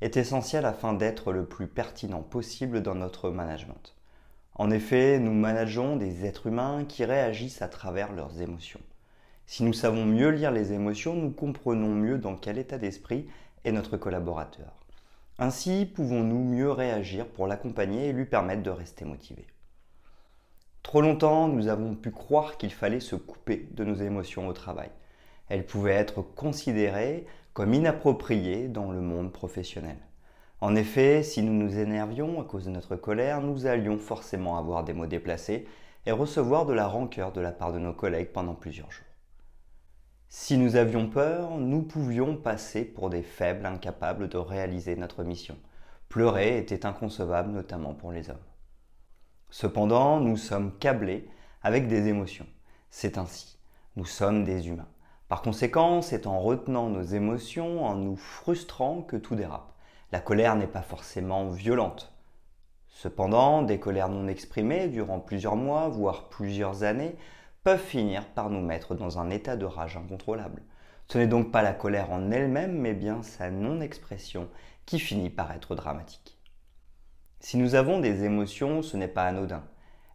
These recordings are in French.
est essentiel afin d'être le plus pertinent possible dans notre management. En effet, nous manageons des êtres humains qui réagissent à travers leurs émotions. Si nous savons mieux lire les émotions, nous comprenons mieux dans quel état d'esprit est notre collaborateur. Ainsi, pouvons-nous mieux réagir pour l'accompagner et lui permettre de rester motivé? Trop longtemps, nous avons pu croire qu'il fallait se couper de nos émotions au travail. Elles pouvaient être considérées comme inappropriées dans le monde professionnel. En effet, si nous nous énervions à cause de notre colère, nous allions forcément avoir des mots déplacés et recevoir de la rancœur de la part de nos collègues pendant plusieurs jours. Si nous avions peur, nous pouvions passer pour des faibles incapables de réaliser notre mission. Pleurer était inconcevable, notamment pour les hommes. Cependant, nous sommes câblés avec des émotions. C'est ainsi. Nous sommes des humains. Par conséquent, c'est en retenant nos émotions, en nous frustrant que tout dérape. La colère n'est pas forcément violente. Cependant, des colères non exprimées durant plusieurs mois, voire plusieurs années, peuvent finir par nous mettre dans un état de rage incontrôlable. Ce n'est donc pas la colère en elle-même, mais bien sa non-expression qui finit par être dramatique. Si nous avons des émotions, ce n'est pas anodin.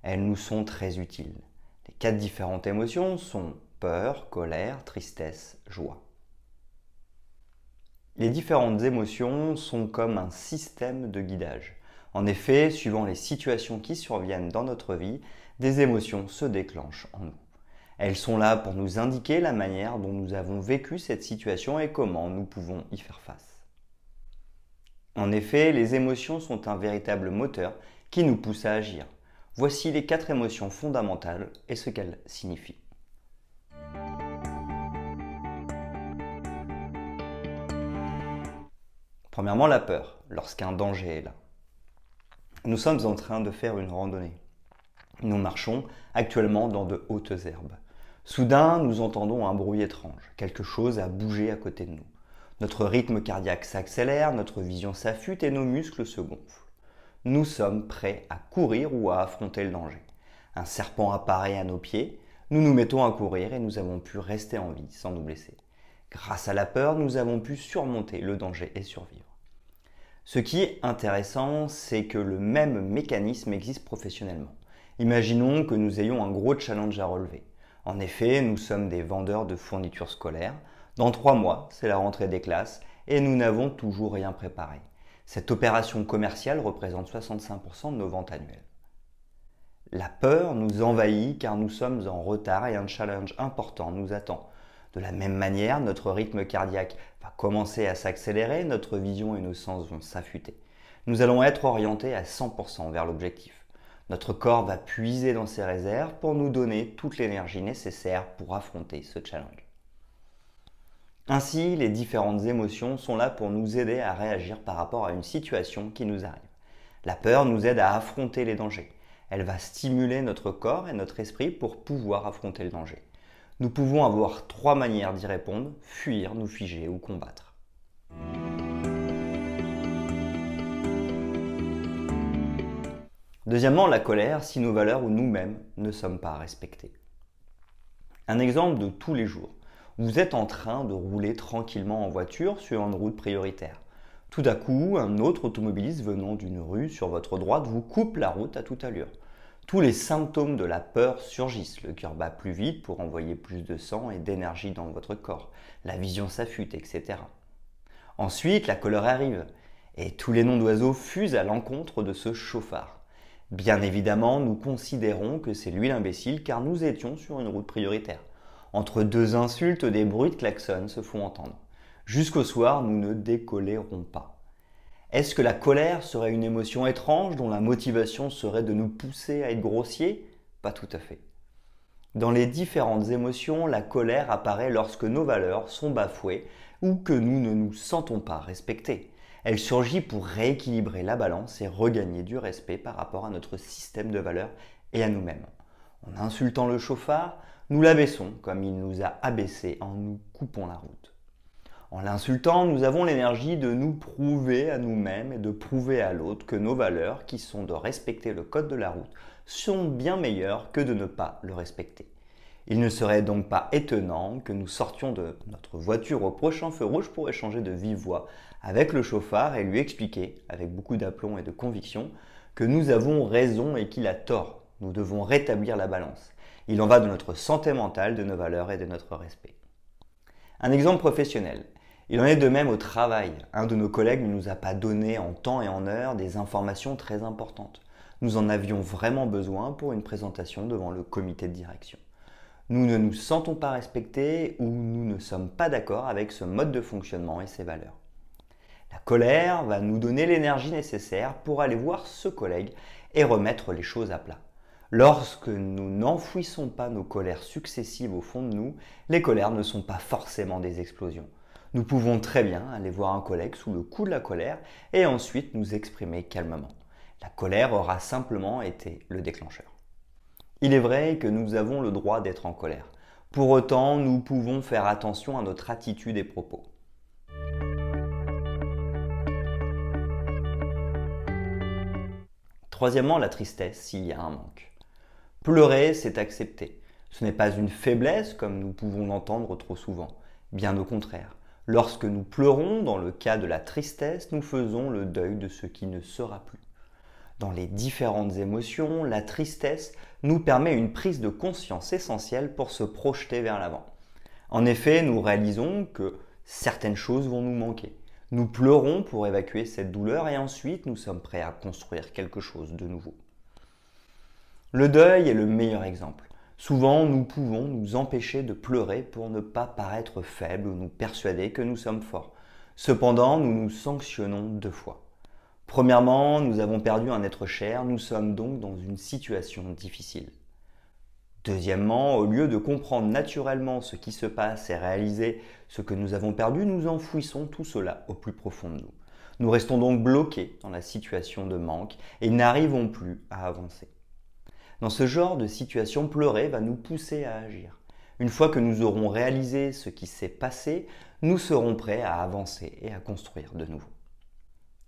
Elles nous sont très utiles. Les quatre différentes émotions sont peur, colère, tristesse, joie. Les différentes émotions sont comme un système de guidage. En effet, suivant les situations qui surviennent dans notre vie, des émotions se déclenchent en nous. Elles sont là pour nous indiquer la manière dont nous avons vécu cette situation et comment nous pouvons y faire face. En effet, les émotions sont un véritable moteur qui nous pousse à agir. Voici les quatre émotions fondamentales et ce qu'elles signifient. Premièrement, la peur, lorsqu'un danger est là. Nous sommes en train de faire une randonnée. Nous marchons actuellement dans de hautes herbes. Soudain, nous entendons un bruit étrange. Quelque chose a bougé à côté de nous. Notre rythme cardiaque s'accélère, notre vision s'affûte et nos muscles se gonflent. Nous sommes prêts à courir ou à affronter le danger. Un serpent apparaît à nos pieds, nous nous mettons à courir et nous avons pu rester en vie sans nous blesser. Grâce à la peur, nous avons pu surmonter le danger et survivre. Ce qui est intéressant, c'est que le même mécanisme existe professionnellement. Imaginons que nous ayons un gros challenge à relever. En effet, nous sommes des vendeurs de fournitures scolaires. Dans trois mois, c'est la rentrée des classes et nous n'avons toujours rien préparé. Cette opération commerciale représente 65% de nos ventes annuelles. La peur nous envahit car nous sommes en retard et un challenge important nous attend. De la même manière, notre rythme cardiaque va commencer à s'accélérer, notre vision et nos sens vont s'affûter. Nous allons être orientés à 100% vers l'objectif. Notre corps va puiser dans ses réserves pour nous donner toute l'énergie nécessaire pour affronter ce challenge. Ainsi, les différentes émotions sont là pour nous aider à réagir par rapport à une situation qui nous arrive. La peur nous aide à affronter les dangers. Elle va stimuler notre corps et notre esprit pour pouvoir affronter le danger. Nous pouvons avoir trois manières d'y répondre, fuir, nous figer ou combattre. Deuxièmement, la colère si nos valeurs ou nous-mêmes ne sommes pas respectés. Un exemple de tous les jours. Vous êtes en train de rouler tranquillement en voiture sur une route prioritaire. Tout à coup, un autre automobiliste venant d'une rue sur votre droite vous coupe la route à toute allure tous les symptômes de la peur surgissent. Le cœur bat plus vite pour envoyer plus de sang et d'énergie dans votre corps. La vision s'affûte, etc. Ensuite, la colère arrive et tous les noms d'oiseaux fusent à l'encontre de ce chauffard. Bien évidemment, nous considérons que c'est lui l'imbécile car nous étions sur une route prioritaire. Entre deux insultes, des bruits de klaxon se font entendre. Jusqu'au soir, nous ne décolérons pas. Est-ce que la colère serait une émotion étrange dont la motivation serait de nous pousser à être grossiers? Pas tout à fait. Dans les différentes émotions, la colère apparaît lorsque nos valeurs sont bafouées ou que nous ne nous sentons pas respectés. Elle surgit pour rééquilibrer la balance et regagner du respect par rapport à notre système de valeurs et à nous-mêmes. En insultant le chauffard, nous l'abaissons comme il nous a abaissés en nous coupant la route. En l'insultant, nous avons l'énergie de nous prouver à nous-mêmes et de prouver à l'autre que nos valeurs, qui sont de respecter le code de la route, sont bien meilleures que de ne pas le respecter. Il ne serait donc pas étonnant que nous sortions de notre voiture au prochain feu rouge pour échanger de vive voix avec le chauffard et lui expliquer, avec beaucoup d'aplomb et de conviction, que nous avons raison et qu'il a tort. Nous devons rétablir la balance. Il en va de notre santé mentale, de nos valeurs et de notre respect. Un exemple professionnel. Il en est de même au travail. Un de nos collègues ne nous a pas donné en temps et en heure des informations très importantes. Nous en avions vraiment besoin pour une présentation devant le comité de direction nous ne nous sentons pas respectés ou nous ne sommes pas d'accord avec ce mode de fonctionnement et ses valeurs. La colère va nous donner l'énergie nécessaire pour aller voir ce collègue et remettre les choses à plat. Lorsque nous n'enfouissons pas nos colères successives au fond de nous, les colères ne sont pas forcément des explosions. Nous pouvons très bien aller voir un collègue sous le coup de la colère et ensuite nous exprimer calmement. La colère aura simplement été le déclencheur. Il est vrai que nous avons le droit d'être en colère. Pour autant, nous pouvons faire attention à notre attitude et propos. Troisièmement, la tristesse s'il y a un manque. Pleurer, c'est accepter. Ce n'est pas une faiblesse comme nous pouvons l'entendre trop souvent. Bien au contraire. Lorsque nous pleurons, dans le cas de la tristesse, nous faisons le deuil de ce qui ne sera plus dans les différentes émotions, la tristesse nous permet une prise de conscience essentielle pour se projeter vers l'avant. En effet, nous réalisons que certaines choses vont nous manquer. Nous pleurons pour évacuer cette douleur et ensuite nous sommes prêts à construire quelque chose de nouveau. Le deuil est le meilleur exemple. Souvent, nous pouvons nous empêcher de pleurer pour ne pas paraître faibles ou nous persuader que nous sommes forts. Cependant, nous nous sanctionnons deux fois. Premièrement, nous avons perdu un être cher, nous sommes donc dans une situation difficile. Deuxièmement, au lieu de comprendre naturellement ce qui se passe et réaliser ce que nous avons perdu, nous enfouissons tout cela au plus profond de nous. Nous restons donc bloqués dans la situation de manque et n'arrivons plus à avancer. Dans ce genre de situation, pleurer va nous pousser à agir. Une fois que nous aurons réalisé ce qui s'est passé, nous serons prêts à avancer et à construire de nouveau.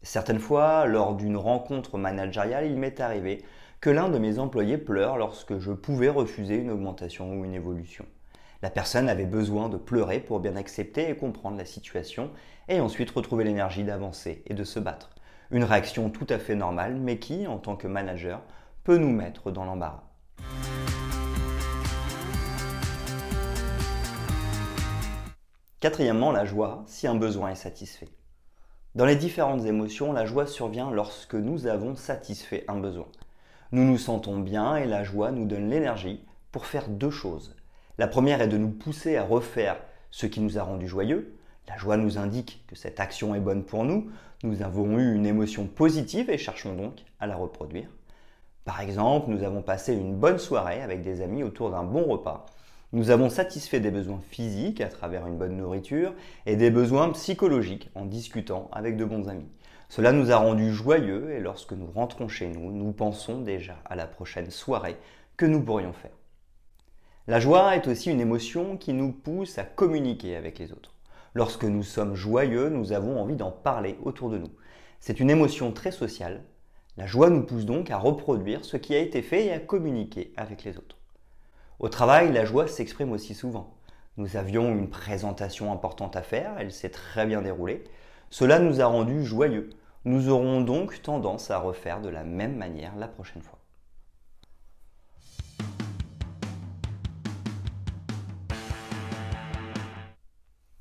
Certaines fois, lors d'une rencontre managériale, il m'est arrivé que l'un de mes employés pleure lorsque je pouvais refuser une augmentation ou une évolution. La personne avait besoin de pleurer pour bien accepter et comprendre la situation et ensuite retrouver l'énergie d'avancer et de se battre. Une réaction tout à fait normale mais qui, en tant que manager, peut nous mettre dans l'embarras. Quatrièmement, la joie si un besoin est satisfait. Dans les différentes émotions, la joie survient lorsque nous avons satisfait un besoin. Nous nous sentons bien et la joie nous donne l'énergie pour faire deux choses. La première est de nous pousser à refaire ce qui nous a rendu joyeux. La joie nous indique que cette action est bonne pour nous. Nous avons eu une émotion positive et cherchons donc à la reproduire. Par exemple, nous avons passé une bonne soirée avec des amis autour d'un bon repas nous avons satisfait des besoins physiques à travers une bonne nourriture et des besoins psychologiques en discutant avec de bons amis. Cela nous a rendus joyeux et lorsque nous rentrons chez nous, nous pensons déjà à la prochaine soirée que nous pourrions faire. La joie est aussi une émotion qui nous pousse à communiquer avec les autres. Lorsque nous sommes joyeux, nous avons envie d'en parler autour de nous. C'est une émotion très sociale. La joie nous pousse donc à reproduire ce qui a été fait et à communiquer avec les autres. Au travail, la joie s'exprime aussi souvent. Nous avions une présentation importante à faire, elle s'est très bien déroulée. Cela nous a rendus joyeux. Nous aurons donc tendance à refaire de la même manière la prochaine fois.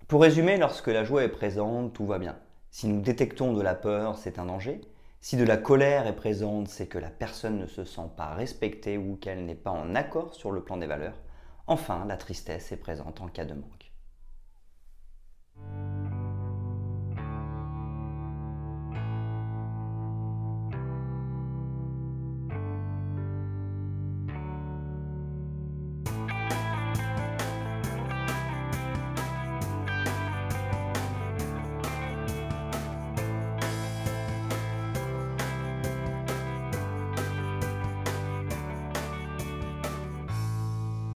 Pour résumer, lorsque la joie est présente, tout va bien. Si nous détectons de la peur, c'est un danger. Si de la colère est présente, c'est que la personne ne se sent pas respectée ou qu'elle n'est pas en accord sur le plan des valeurs. Enfin, la tristesse est présente en cas de manque.